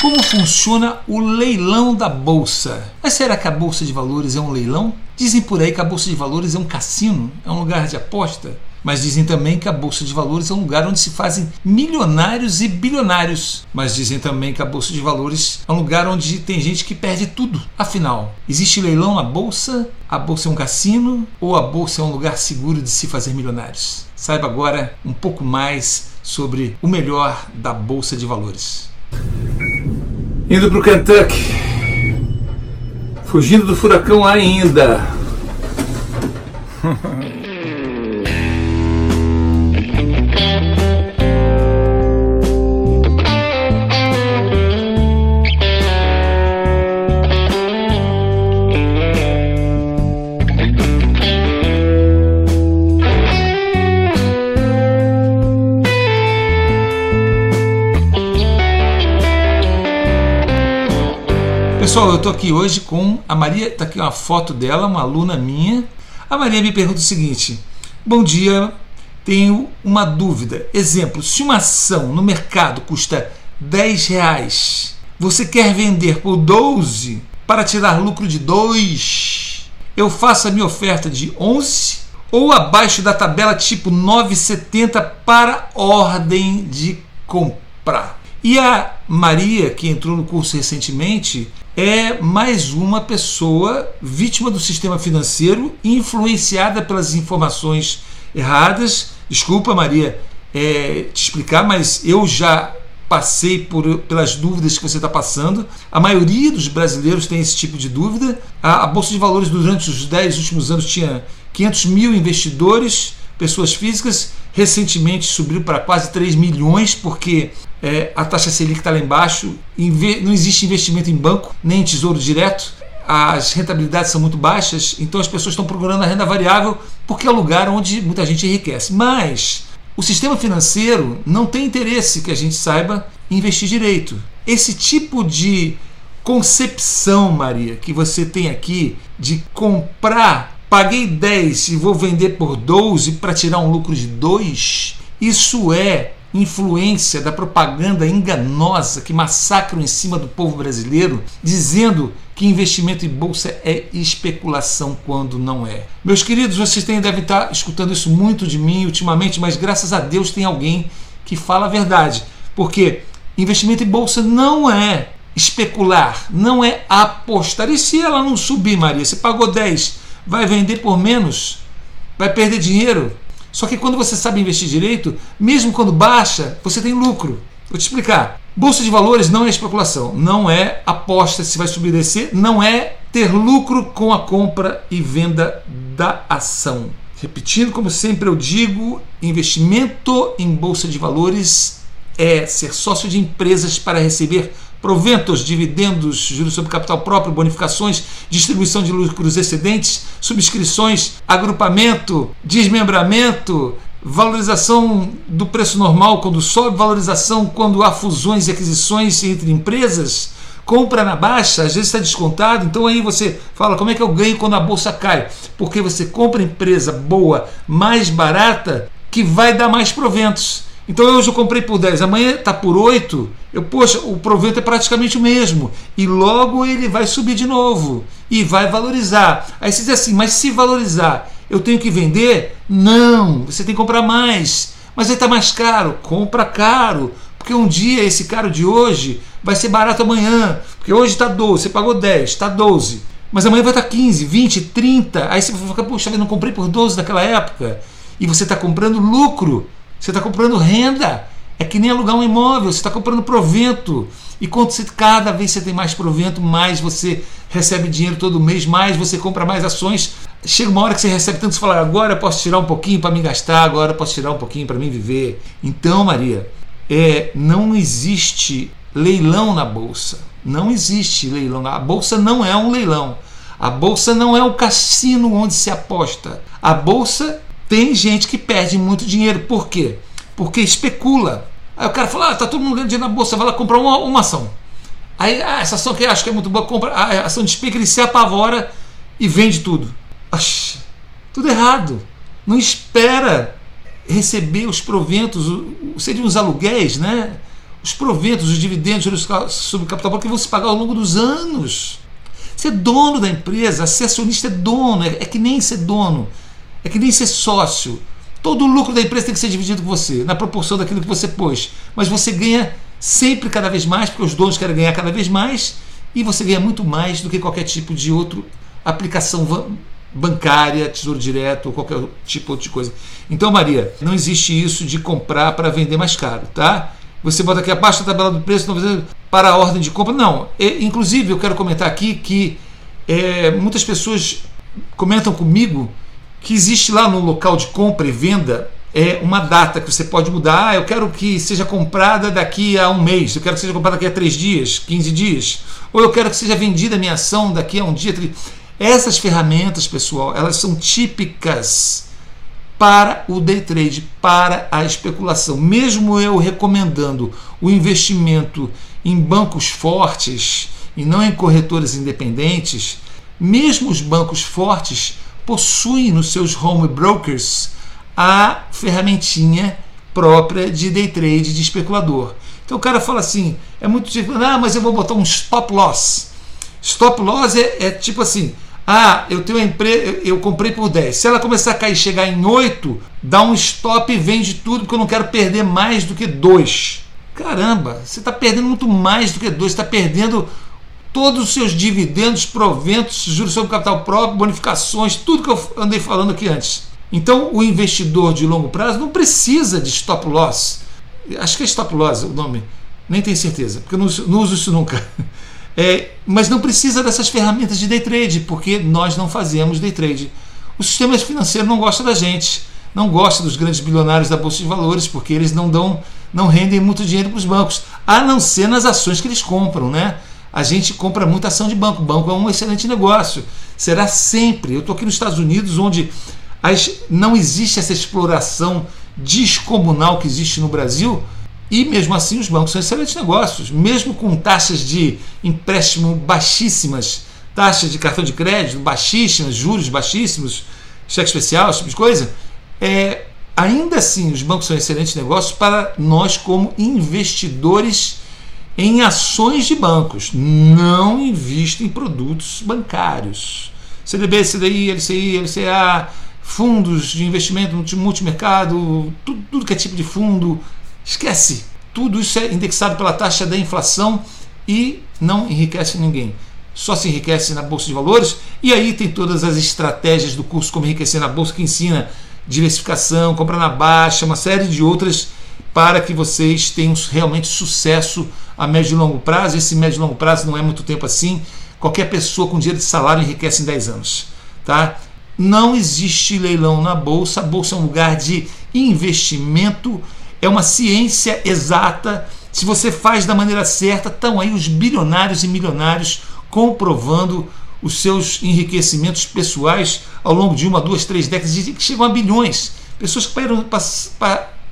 Como funciona o leilão da bolsa? Mas será que a bolsa de valores é um leilão? Dizem por aí que a bolsa de valores é um cassino, é um lugar de aposta. Mas dizem também que a bolsa de valores é um lugar onde se fazem milionários e bilionários. Mas dizem também que a bolsa de valores é um lugar onde tem gente que perde tudo. Afinal, existe leilão na bolsa? A bolsa é um cassino? Ou a bolsa é um lugar seguro de se fazer milionários? Saiba agora um pouco mais sobre o melhor da bolsa de valores. Indo para o Kentucky. Fugindo do furacão ainda. Pessoal, eu estou aqui hoje com a Maria, está aqui uma foto dela, uma aluna minha. A Maria me pergunta o seguinte: Bom dia, tenho uma dúvida. Exemplo, se uma ação no mercado custa 10 reais, você quer vender por 12 para tirar lucro de 2? Eu faço a minha oferta de 11 ou abaixo da tabela tipo 9,70 para ordem de comprar? E a Maria, que entrou no curso recentemente, é mais uma pessoa vítima do sistema financeiro, influenciada pelas informações erradas. Desculpa, Maria, é, te explicar, mas eu já passei por, pelas dúvidas que você está passando. A maioria dos brasileiros tem esse tipo de dúvida. A, a Bolsa de Valores, durante os 10 últimos anos, tinha 500 mil investidores, pessoas físicas. Recentemente subiu para quase 3 milhões, porque é, a taxa Selic está lá embaixo, não existe investimento em banco, nem em tesouro direto, as rentabilidades são muito baixas, então as pessoas estão procurando a renda variável porque é o lugar onde muita gente enriquece. Mas o sistema financeiro não tem interesse que a gente saiba investir direito. Esse tipo de concepção, Maria, que você tem aqui de comprar, paguei 10 e vou vender por 12 para tirar um lucro de 2, isso é influência da propaganda enganosa que massacram em cima do povo brasileiro, dizendo que investimento em bolsa é especulação quando não é. Meus queridos, vocês têm, devem estar escutando isso muito de mim ultimamente, mas graças a Deus tem alguém que fala a verdade. Porque investimento em bolsa não é especular, não é apostar. E se ela não subir, Maria? Você pagou 10, vai vender por menos? Vai perder dinheiro? Só que quando você sabe investir direito, mesmo quando baixa, você tem lucro. Vou te explicar. Bolsa de valores não é especulação, não é aposta se vai subir e descer, não é ter lucro com a compra e venda da ação. Repetindo, como sempre eu digo, investimento em bolsa de valores é ser sócio de empresas para receber proventos, dividendos, juros sobre capital próprio, bonificações, distribuição de lucros excedentes, subscrições, agrupamento, desmembramento, valorização do preço normal quando sobe, valorização quando há fusões e aquisições entre empresas, compra na baixa, às vezes está descontado, então aí você fala como é que eu ganho quando a bolsa cai? Porque você compra empresa boa, mais barata, que vai dar mais proventos. Então hoje eu comprei por 10, amanhã está por 8, eu, poxa, o provento é praticamente o mesmo. E logo ele vai subir de novo e vai valorizar. Aí você diz assim, mas se valorizar, eu tenho que vender? Não, você tem que comprar mais. Mas aí está mais caro, compra caro. Porque um dia esse caro de hoje vai ser barato amanhã. Porque hoje está 12, você pagou 10, está 12. Mas amanhã vai estar 15, 20, 30. Aí você vai ficar, poxa, eu não comprei por 12 naquela época. E você está comprando lucro você está comprando renda. É que nem alugar um imóvel, você está comprando provento. E quanto você, cada vez você tem mais provento, mais você recebe dinheiro todo mês, mais você compra mais ações. Chega uma hora que você recebe tanto, você fala, agora eu posso tirar um pouquinho para me gastar, agora eu posso tirar um pouquinho para mim viver. Então, Maria, é, não existe leilão na bolsa. Não existe leilão. A bolsa não é um leilão. A bolsa não é um cassino onde se aposta. A bolsa tem gente que perde muito dinheiro. Por quê? Porque especula. Aí o cara fala: ah, tá todo mundo ganhando dinheiro na bolsa, vai lá comprar uma, uma ação. Aí, ah, essa ação que acho que é muito boa, compra. A ação de ele se apavora e vende tudo. Oxi, tudo errado. Não espera receber os proventos, seriam os aluguéis, né? os proventos, os dividendos sobre o capital que vão se pagar ao longo dos anos. Ser dono da empresa, ser acionista é dono, é, é que nem ser dono, é que nem ser sócio. Todo o lucro da empresa tem que ser dividido com você, na proporção daquilo que você pôs. Mas você ganha sempre cada vez mais, porque os donos querem ganhar cada vez mais, e você ganha muito mais do que qualquer tipo de outra aplicação bancária, tesouro direto ou qualquer tipo de coisa. Então, Maria, não existe isso de comprar para vender mais caro, tá? Você bota aqui abaixo da tabela do preço para a ordem de compra. Não. E, inclusive, eu quero comentar aqui que é, muitas pessoas comentam comigo que existe lá no local de compra e venda é uma data que você pode mudar. Ah, eu quero que seja comprada daqui a um mês, eu quero que seja comprada daqui a três dias, 15 dias, ou eu quero que seja vendida a minha ação daqui a um dia. Essas ferramentas, pessoal, elas são típicas para o day trade, para a especulação. Mesmo eu recomendando o investimento em bancos fortes e não em corretoras independentes, mesmo os bancos fortes possuem nos seus home brokers a ferramentinha própria de day trade de especulador. Então o cara fala assim, é muito tipo, ah, mas eu vou botar um stop loss. Stop loss é, é tipo assim, ah, eu tenho empresa, eu comprei por 10. Se ela começar a cair chegar em 8, dá um stop e vende tudo, porque eu não quero perder mais do que 2. Caramba, você está perdendo muito mais do que 2, está perdendo todos os seus dividendos, proventos, juros sobre capital próprio, bonificações, tudo que eu andei falando aqui antes. Então, o investidor de longo prazo não precisa de stop loss. Acho que é stop loss o nome, nem tenho certeza, porque eu não, não uso isso nunca. É, mas não precisa dessas ferramentas de day trade, porque nós não fazemos day trade. O sistema financeiro não gosta da gente, não gosta dos grandes bilionários da Bolsa de Valores, porque eles não dão, não rendem muito dinheiro para os bancos, a não ser nas ações que eles compram, né? A gente compra muita ação de banco. Banco é um excelente negócio. Será sempre. Eu estou aqui nos Estados Unidos, onde as, não existe essa exploração descomunal que existe no Brasil e mesmo assim, os bancos são excelentes negócios, mesmo com taxas de empréstimo baixíssimas, taxas de cartão de crédito baixíssimas, juros baixíssimos, cheque especial, esse tipo de coisa. É, ainda assim, os bancos são excelentes negócios para nós, como investidores em ações de bancos. Não invisto em produtos bancários. CDB, CDI, LCI, LCA, fundos de investimento multimercado, tudo, tudo que é tipo de fundo Esquece. Tudo isso é indexado pela taxa da inflação e não enriquece ninguém. Só se enriquece na bolsa de valores e aí tem todas as estratégias do curso como enriquecer na bolsa que ensina diversificação, compra na baixa, uma série de outras para que vocês tenham realmente sucesso a médio e longo prazo. Esse médio e longo prazo não é muito tempo assim. Qualquer pessoa com dinheiro de salário enriquece em 10 anos, tá? Não existe leilão na bolsa. A bolsa é um lugar de investimento é uma ciência exata. Se você faz da maneira certa, estão aí os bilionários e milionários comprovando os seus enriquecimentos pessoais ao longo de uma, duas, três décadas, que chegam a bilhões. Pessoas que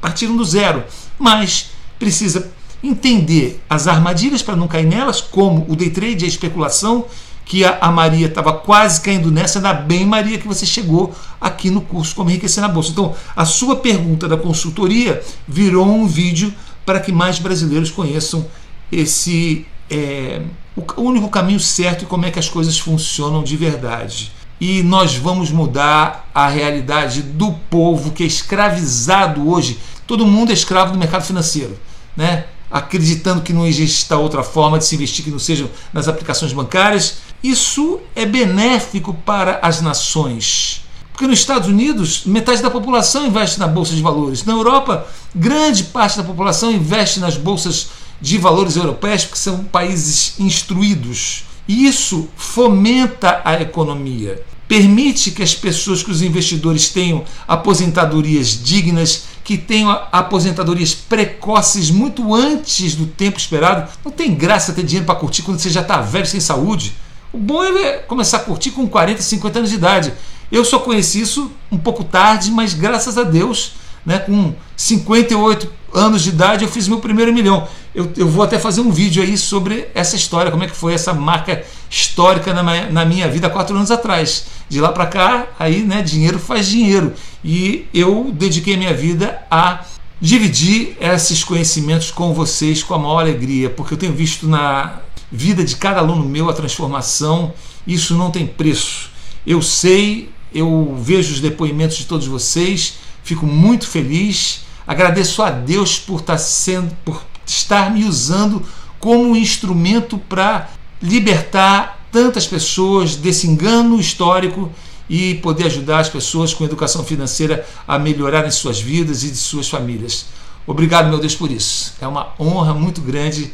partiram do zero, mas precisa entender as armadilhas para não cair nelas, como o day trade, a especulação, que a, a Maria estava quase caindo nessa, ainda bem, Maria, que você chegou aqui no curso Como Enriquecer na Bolsa. Então, a sua pergunta da consultoria virou um vídeo para que mais brasileiros conheçam esse é, o único caminho certo e como é que as coisas funcionam de verdade. E nós vamos mudar a realidade do povo que é escravizado hoje. Todo mundo é escravo do mercado financeiro, né? acreditando que não existe outra forma de se investir que não sejam nas aplicações bancárias. Isso é benéfico para as nações. Porque nos Estados Unidos, metade da população investe na bolsa de valores. Na Europa, grande parte da população investe nas bolsas de valores europeias, porque são países instruídos. E isso fomenta a economia permite que as pessoas, que os investidores tenham aposentadorias dignas, que tenham aposentadorias precoces muito antes do tempo esperado. Não tem graça ter dinheiro para curtir quando você já está velho sem saúde. O bom é começar a curtir com 40, 50 anos de idade. Eu só conheci isso um pouco tarde, mas graças a Deus, né, com 58 anos de idade, eu fiz meu primeiro milhão. Eu, eu vou até fazer um vídeo aí sobre essa história, como é que foi essa marca histórica na, na minha vida quatro anos atrás. De lá para cá, aí, né, dinheiro faz dinheiro. E eu dediquei minha vida a dividir esses conhecimentos com vocês com a maior alegria, porque eu tenho visto na vida de cada aluno meu a transformação, isso não tem preço. Eu sei, eu vejo os depoimentos de todos vocês, fico muito feliz, agradeço a Deus por estar sendo, por estar me usando como instrumento para libertar tantas pessoas desse engano histórico e poder ajudar as pessoas com educação financeira a melhorarem suas vidas e de suas famílias. Obrigado, meu Deus, por isso. É uma honra muito grande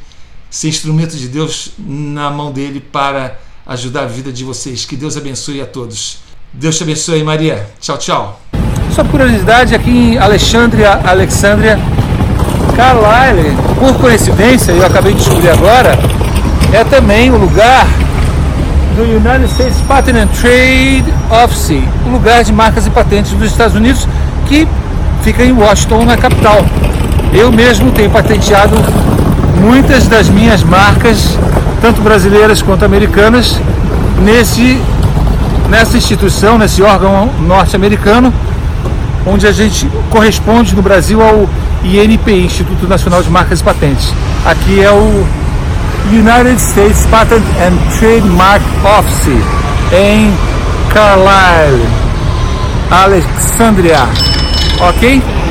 ser instrumento de Deus na mão dele para ajudar a vida de vocês. Que Deus abençoe a todos. Deus te abençoe, Maria. Tchau, tchau. Só curiosidade, aqui em Alexandria, Alexandria, Carlisle, por coincidência, eu acabei de descobrir agora, é também o lugar do United States Patent and Trade Office, o lugar de marcas e patentes dos Estados Unidos, que fica em Washington, na capital. Eu mesmo tenho patenteado muitas das minhas marcas, tanto brasileiras quanto americanas, nesse, nessa instituição, nesse órgão norte-americano, onde a gente corresponde no Brasil ao INPI, Instituto Nacional de Marcas e Patentes. Aqui é o United States Patent and Trademark Office em Carlisle, Alexandria. Ok?